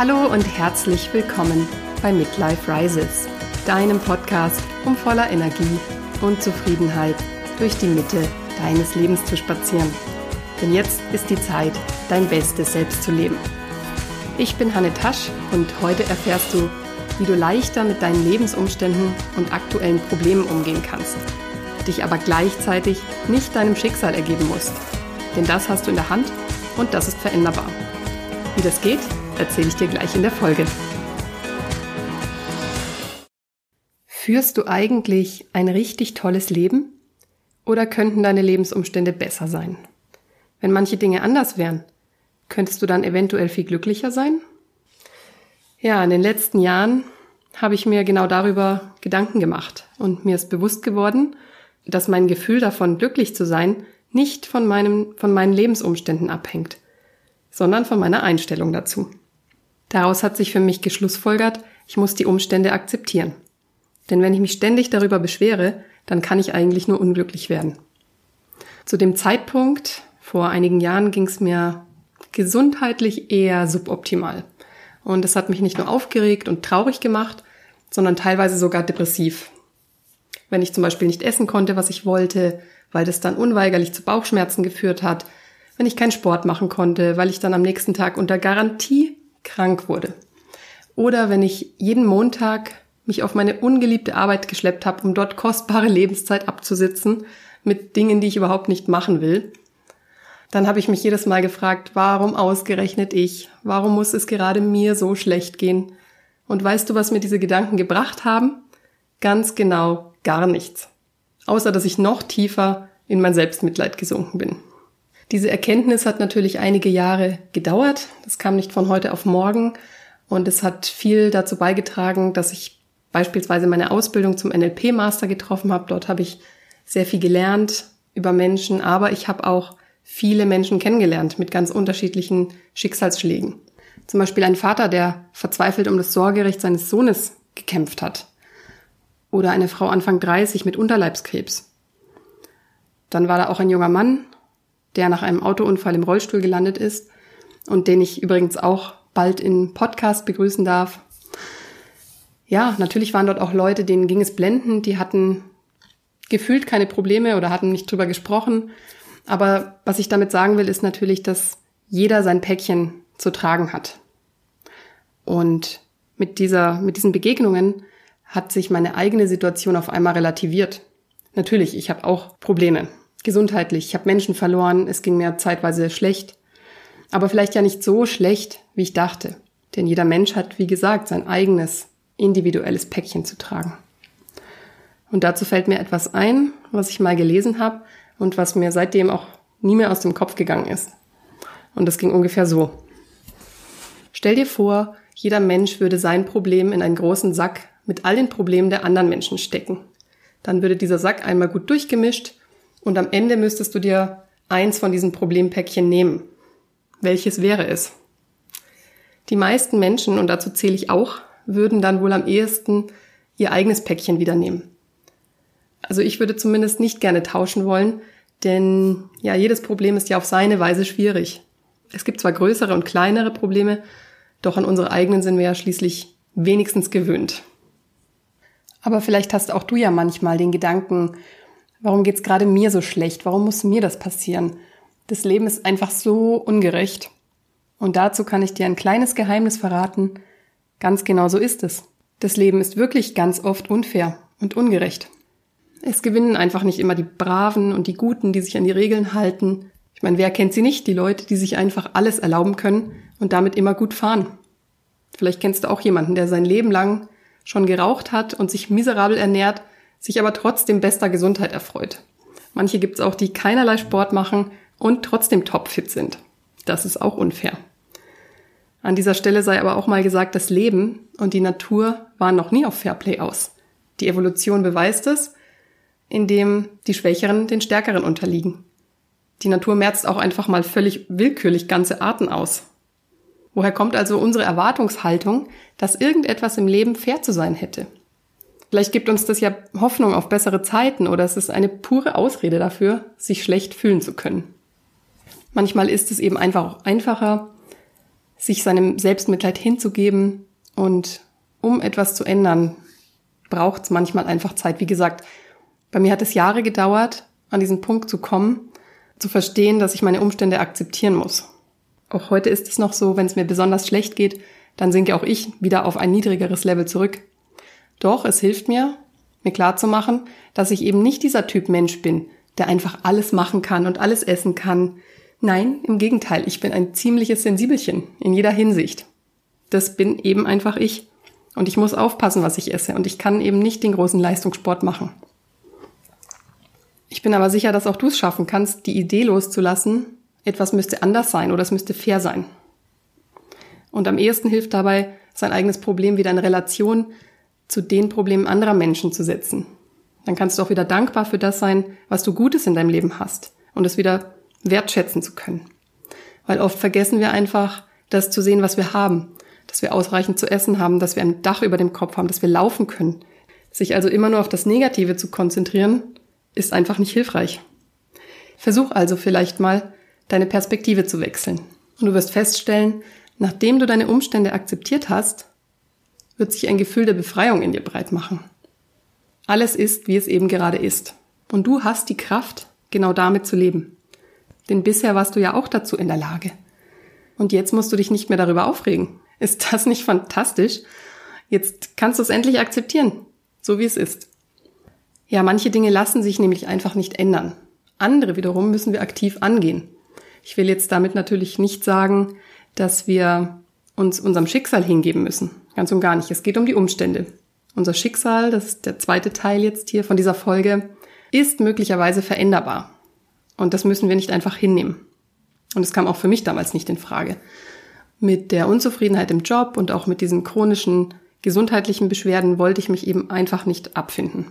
Hallo und herzlich willkommen bei Midlife Rises, deinem Podcast, um voller Energie und Zufriedenheit durch die Mitte deines Lebens zu spazieren. Denn jetzt ist die Zeit, dein bestes Selbst zu leben. Ich bin Hanne Tasch und heute erfährst du, wie du leichter mit deinen Lebensumständen und aktuellen Problemen umgehen kannst, dich aber gleichzeitig nicht deinem Schicksal ergeben musst. Denn das hast du in der Hand und das ist veränderbar. Wie das geht, erzähle ich dir gleich in der Folge. Führst du eigentlich ein richtig tolles Leben? Oder könnten deine Lebensumstände besser sein? Wenn manche Dinge anders wären, könntest du dann eventuell viel glücklicher sein? Ja, in den letzten Jahren habe ich mir genau darüber Gedanken gemacht und mir ist bewusst geworden, dass mein Gefühl davon, glücklich zu sein, nicht von meinem, von meinen Lebensumständen abhängt, sondern von meiner Einstellung dazu. Daraus hat sich für mich geschlussfolgert, ich muss die Umstände akzeptieren. Denn wenn ich mich ständig darüber beschwere, dann kann ich eigentlich nur unglücklich werden. Zu dem Zeitpunkt, vor einigen Jahren, ging es mir gesundheitlich eher suboptimal. Und es hat mich nicht nur aufgeregt und traurig gemacht, sondern teilweise sogar depressiv. Wenn ich zum Beispiel nicht essen konnte, was ich wollte, weil das dann unweigerlich zu Bauchschmerzen geführt hat, wenn ich keinen Sport machen konnte, weil ich dann am nächsten Tag unter Garantie krank wurde. Oder wenn ich jeden Montag mich auf meine ungeliebte Arbeit geschleppt habe, um dort kostbare Lebenszeit abzusitzen mit Dingen, die ich überhaupt nicht machen will. Dann habe ich mich jedes Mal gefragt, warum ausgerechnet ich? Warum muss es gerade mir so schlecht gehen? Und weißt du, was mir diese Gedanken gebracht haben? Ganz genau gar nichts. Außer dass ich noch tiefer in mein Selbstmitleid gesunken bin. Diese Erkenntnis hat natürlich einige Jahre gedauert. Das kam nicht von heute auf morgen. Und es hat viel dazu beigetragen, dass ich beispielsweise meine Ausbildung zum NLP-Master getroffen habe. Dort habe ich sehr viel gelernt über Menschen, aber ich habe auch viele Menschen kennengelernt mit ganz unterschiedlichen Schicksalsschlägen. Zum Beispiel ein Vater, der verzweifelt um das Sorgerecht seines Sohnes gekämpft hat. Oder eine Frau Anfang 30 mit Unterleibskrebs. Dann war da auch ein junger Mann, der nach einem Autounfall im Rollstuhl gelandet ist und den ich übrigens auch bald in Podcast begrüßen darf. Ja, natürlich waren dort auch Leute, denen ging es blendend, die hatten gefühlt keine Probleme oder hatten nicht drüber gesprochen. Aber was ich damit sagen will, ist natürlich, dass jeder sein Päckchen zu tragen hat. Und mit dieser, mit diesen Begegnungen hat sich meine eigene Situation auf einmal relativiert. Natürlich, ich habe auch Probleme gesundheitlich. Ich habe Menschen verloren, es ging mir zeitweise schlecht. Aber vielleicht ja nicht so schlecht, wie ich dachte. Denn jeder Mensch hat, wie gesagt, sein eigenes individuelles Päckchen zu tragen. Und dazu fällt mir etwas ein, was ich mal gelesen habe und was mir seitdem auch nie mehr aus dem Kopf gegangen ist. Und das ging ungefähr so. Stell dir vor, jeder Mensch würde sein Problem in einen großen Sack mit all den Problemen der anderen Menschen stecken. Dann würde dieser Sack einmal gut durchgemischt und am Ende müsstest du dir eins von diesen Problempäckchen nehmen. Welches wäre es? Die meisten Menschen, und dazu zähle ich auch, würden dann wohl am ehesten ihr eigenes Päckchen wieder nehmen. Also ich würde zumindest nicht gerne tauschen wollen, denn ja, jedes Problem ist ja auf seine Weise schwierig. Es gibt zwar größere und kleinere Probleme, doch an unsere eigenen sind wir ja schließlich wenigstens gewöhnt. Aber vielleicht hast auch du ja manchmal den Gedanken, Warum geht's gerade mir so schlecht? Warum muss mir das passieren? Das Leben ist einfach so ungerecht. Und dazu kann ich dir ein kleines Geheimnis verraten. Ganz genau so ist es. Das Leben ist wirklich ganz oft unfair und ungerecht. Es gewinnen einfach nicht immer die Braven und die Guten, die sich an die Regeln halten. Ich meine, wer kennt sie nicht? Die Leute, die sich einfach alles erlauben können und damit immer gut fahren. Vielleicht kennst du auch jemanden, der sein Leben lang schon geraucht hat und sich miserabel ernährt sich aber trotzdem bester Gesundheit erfreut. Manche gibt es auch, die keinerlei Sport machen und trotzdem topfit sind. Das ist auch unfair. An dieser Stelle sei aber auch mal gesagt, das Leben und die Natur waren noch nie auf Fairplay aus. Die Evolution beweist es, indem die Schwächeren den Stärkeren unterliegen. Die Natur merzt auch einfach mal völlig willkürlich ganze Arten aus. Woher kommt also unsere Erwartungshaltung, dass irgendetwas im Leben fair zu sein hätte? Vielleicht gibt uns das ja Hoffnung auf bessere Zeiten oder es ist eine pure Ausrede dafür, sich schlecht fühlen zu können. Manchmal ist es eben einfach auch einfacher, sich seinem Selbstmitleid hinzugeben und um etwas zu ändern, braucht es manchmal einfach Zeit. Wie gesagt, bei mir hat es Jahre gedauert, an diesen Punkt zu kommen, zu verstehen, dass ich meine Umstände akzeptieren muss. Auch heute ist es noch so, wenn es mir besonders schlecht geht, dann sinke auch ich wieder auf ein niedrigeres Level zurück. Doch es hilft mir, mir klarzumachen, dass ich eben nicht dieser Typ Mensch bin, der einfach alles machen kann und alles essen kann. Nein, im Gegenteil, ich bin ein ziemliches Sensibelchen in jeder Hinsicht. Das bin eben einfach ich. Und ich muss aufpassen, was ich esse. Und ich kann eben nicht den großen Leistungssport machen. Ich bin aber sicher, dass auch du es schaffen kannst, die Idee loszulassen, etwas müsste anders sein oder es müsste fair sein. Und am ehesten hilft dabei, sein eigenes Problem wieder in Relation zu den Problemen anderer Menschen zu setzen. Dann kannst du auch wieder dankbar für das sein, was du Gutes in deinem Leben hast und es wieder wertschätzen zu können. Weil oft vergessen wir einfach, das zu sehen, was wir haben, dass wir ausreichend zu essen haben, dass wir ein Dach über dem Kopf haben, dass wir laufen können. Sich also immer nur auf das Negative zu konzentrieren, ist einfach nicht hilfreich. Versuch also vielleicht mal, deine Perspektive zu wechseln. Und du wirst feststellen, nachdem du deine Umstände akzeptiert hast, wird sich ein Gefühl der Befreiung in dir breit machen. Alles ist, wie es eben gerade ist. Und du hast die Kraft, genau damit zu leben. Denn bisher warst du ja auch dazu in der Lage. Und jetzt musst du dich nicht mehr darüber aufregen. Ist das nicht fantastisch? Jetzt kannst du es endlich akzeptieren, so wie es ist. Ja, manche Dinge lassen sich nämlich einfach nicht ändern. Andere wiederum müssen wir aktiv angehen. Ich will jetzt damit natürlich nicht sagen, dass wir uns unserem Schicksal hingeben müssen. Ganz und gar nicht. Es geht um die Umstände. Unser Schicksal, das ist der zweite Teil jetzt hier von dieser Folge, ist möglicherweise veränderbar. Und das müssen wir nicht einfach hinnehmen. Und es kam auch für mich damals nicht in Frage. Mit der Unzufriedenheit im Job und auch mit diesen chronischen gesundheitlichen Beschwerden wollte ich mich eben einfach nicht abfinden.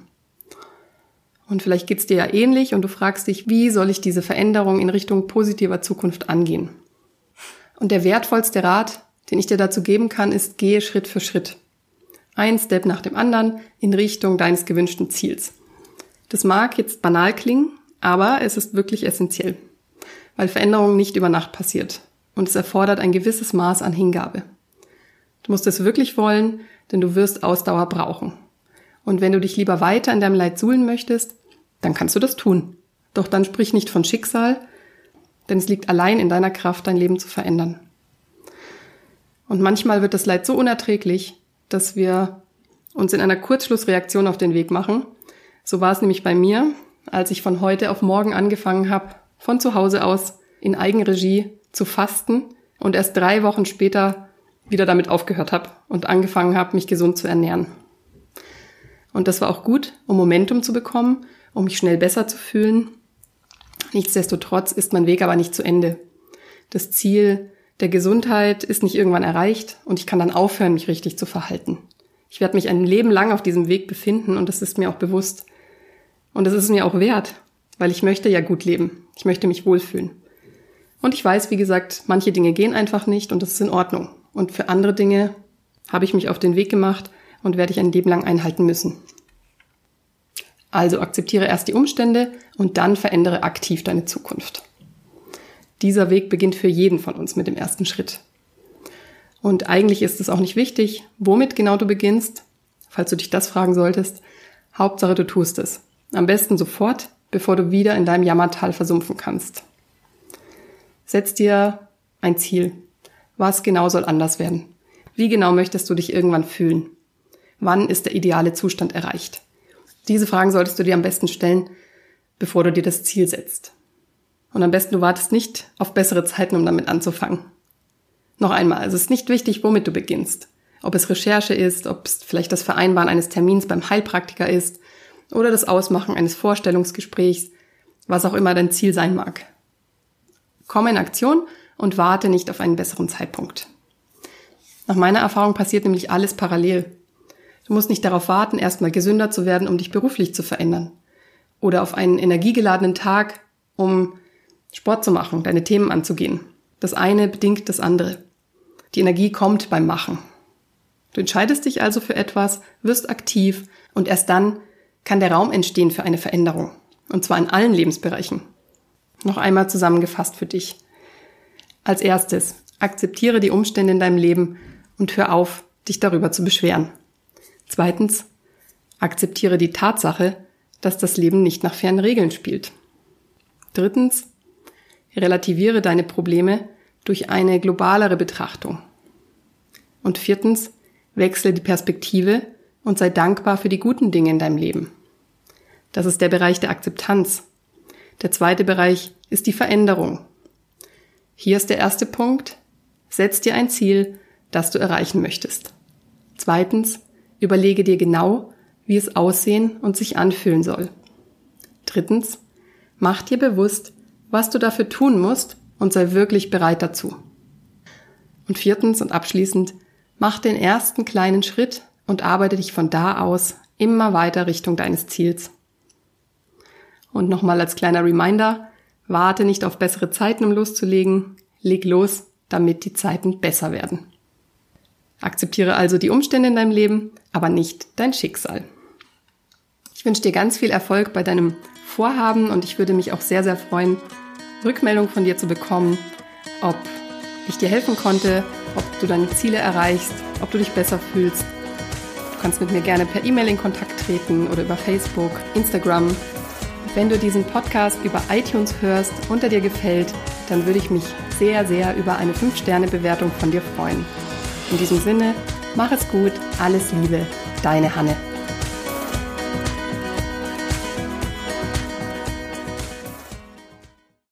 Und vielleicht geht's dir ja ähnlich und du fragst dich, wie soll ich diese Veränderung in Richtung positiver Zukunft angehen? Und der wertvollste Rat, den ich dir dazu geben kann, ist, gehe Schritt für Schritt. Ein Step nach dem anderen in Richtung deines gewünschten Ziels. Das mag jetzt banal klingen, aber es ist wirklich essentiell, weil Veränderung nicht über Nacht passiert und es erfordert ein gewisses Maß an Hingabe. Du musst es wirklich wollen, denn du wirst Ausdauer brauchen. Und wenn du dich lieber weiter in deinem Leid suhlen möchtest, dann kannst du das tun. Doch dann sprich nicht von Schicksal, denn es liegt allein in deiner Kraft, dein Leben zu verändern. Und manchmal wird das Leid so unerträglich, dass wir uns in einer Kurzschlussreaktion auf den Weg machen. So war es nämlich bei mir, als ich von heute auf morgen angefangen habe, von zu Hause aus in Eigenregie zu fasten und erst drei Wochen später wieder damit aufgehört habe und angefangen habe, mich gesund zu ernähren. Und das war auch gut, um Momentum zu bekommen, um mich schnell besser zu fühlen. Nichtsdestotrotz ist mein Weg aber nicht zu Ende. Das Ziel der Gesundheit ist nicht irgendwann erreicht und ich kann dann aufhören, mich richtig zu verhalten. Ich werde mich ein Leben lang auf diesem Weg befinden und das ist mir auch bewusst. Und das ist mir auch wert, weil ich möchte ja gut leben. Ich möchte mich wohlfühlen. Und ich weiß, wie gesagt, manche Dinge gehen einfach nicht und das ist in Ordnung. Und für andere Dinge habe ich mich auf den Weg gemacht und werde ich ein Leben lang einhalten müssen. Also akzeptiere erst die Umstände und dann verändere aktiv deine Zukunft. Dieser Weg beginnt für jeden von uns mit dem ersten Schritt. Und eigentlich ist es auch nicht wichtig, womit genau du beginnst, falls du dich das fragen solltest. Hauptsache, du tust es. Am besten sofort, bevor du wieder in deinem Jammertal versumpfen kannst. Setz dir ein Ziel. Was genau soll anders werden? Wie genau möchtest du dich irgendwann fühlen? Wann ist der ideale Zustand erreicht? Diese Fragen solltest du dir am besten stellen, bevor du dir das Ziel setzt. Und am besten du wartest nicht auf bessere Zeiten, um damit anzufangen. Noch einmal, es ist nicht wichtig, womit du beginnst. Ob es Recherche ist, ob es vielleicht das Vereinbaren eines Termins beim Heilpraktiker ist oder das Ausmachen eines Vorstellungsgesprächs, was auch immer dein Ziel sein mag. Komm in Aktion und warte nicht auf einen besseren Zeitpunkt. Nach meiner Erfahrung passiert nämlich alles parallel. Du musst nicht darauf warten, erstmal gesünder zu werden, um dich beruflich zu verändern. Oder auf einen energiegeladenen Tag, um Sport zu machen, deine Themen anzugehen. Das eine bedingt das andere. Die Energie kommt beim Machen. Du entscheidest dich also für etwas, wirst aktiv und erst dann kann der Raum entstehen für eine Veränderung. Und zwar in allen Lebensbereichen. Noch einmal zusammengefasst für dich. Als erstes, Akzeptiere die Umstände in deinem Leben und hör auf, dich darüber zu beschweren. Zweitens, akzeptiere die Tatsache, dass das Leben nicht nach fairen Regeln spielt. Drittens, relativiere deine Probleme durch eine globalere Betrachtung. Und viertens, wechsle die Perspektive und sei dankbar für die guten Dinge in deinem Leben. Das ist der Bereich der Akzeptanz. Der zweite Bereich ist die Veränderung. Hier ist der erste Punkt. Setz dir ein Ziel, das du erreichen möchtest. Zweitens, überlege dir genau, wie es aussehen und sich anfühlen soll. Drittens, mach dir bewusst, was du dafür tun musst und sei wirklich bereit dazu. Und viertens und abschließend, mach den ersten kleinen Schritt und arbeite dich von da aus immer weiter Richtung deines Ziels. Und nochmal als kleiner Reminder, warte nicht auf bessere Zeiten, um loszulegen, leg los, damit die Zeiten besser werden. Akzeptiere also die Umstände in deinem Leben, aber nicht dein Schicksal. Ich wünsche dir ganz viel Erfolg bei deinem Vorhaben und ich würde mich auch sehr, sehr freuen, Rückmeldung von dir zu bekommen, ob ich dir helfen konnte, ob du deine Ziele erreichst, ob du dich besser fühlst. Du kannst mit mir gerne per E-Mail in Kontakt treten oder über Facebook, Instagram. Wenn du diesen Podcast über iTunes hörst und er dir gefällt, dann würde ich mich sehr, sehr über eine 5-Sterne-Bewertung von dir freuen. In diesem Sinne, mach es gut, alles Liebe, deine Hanne.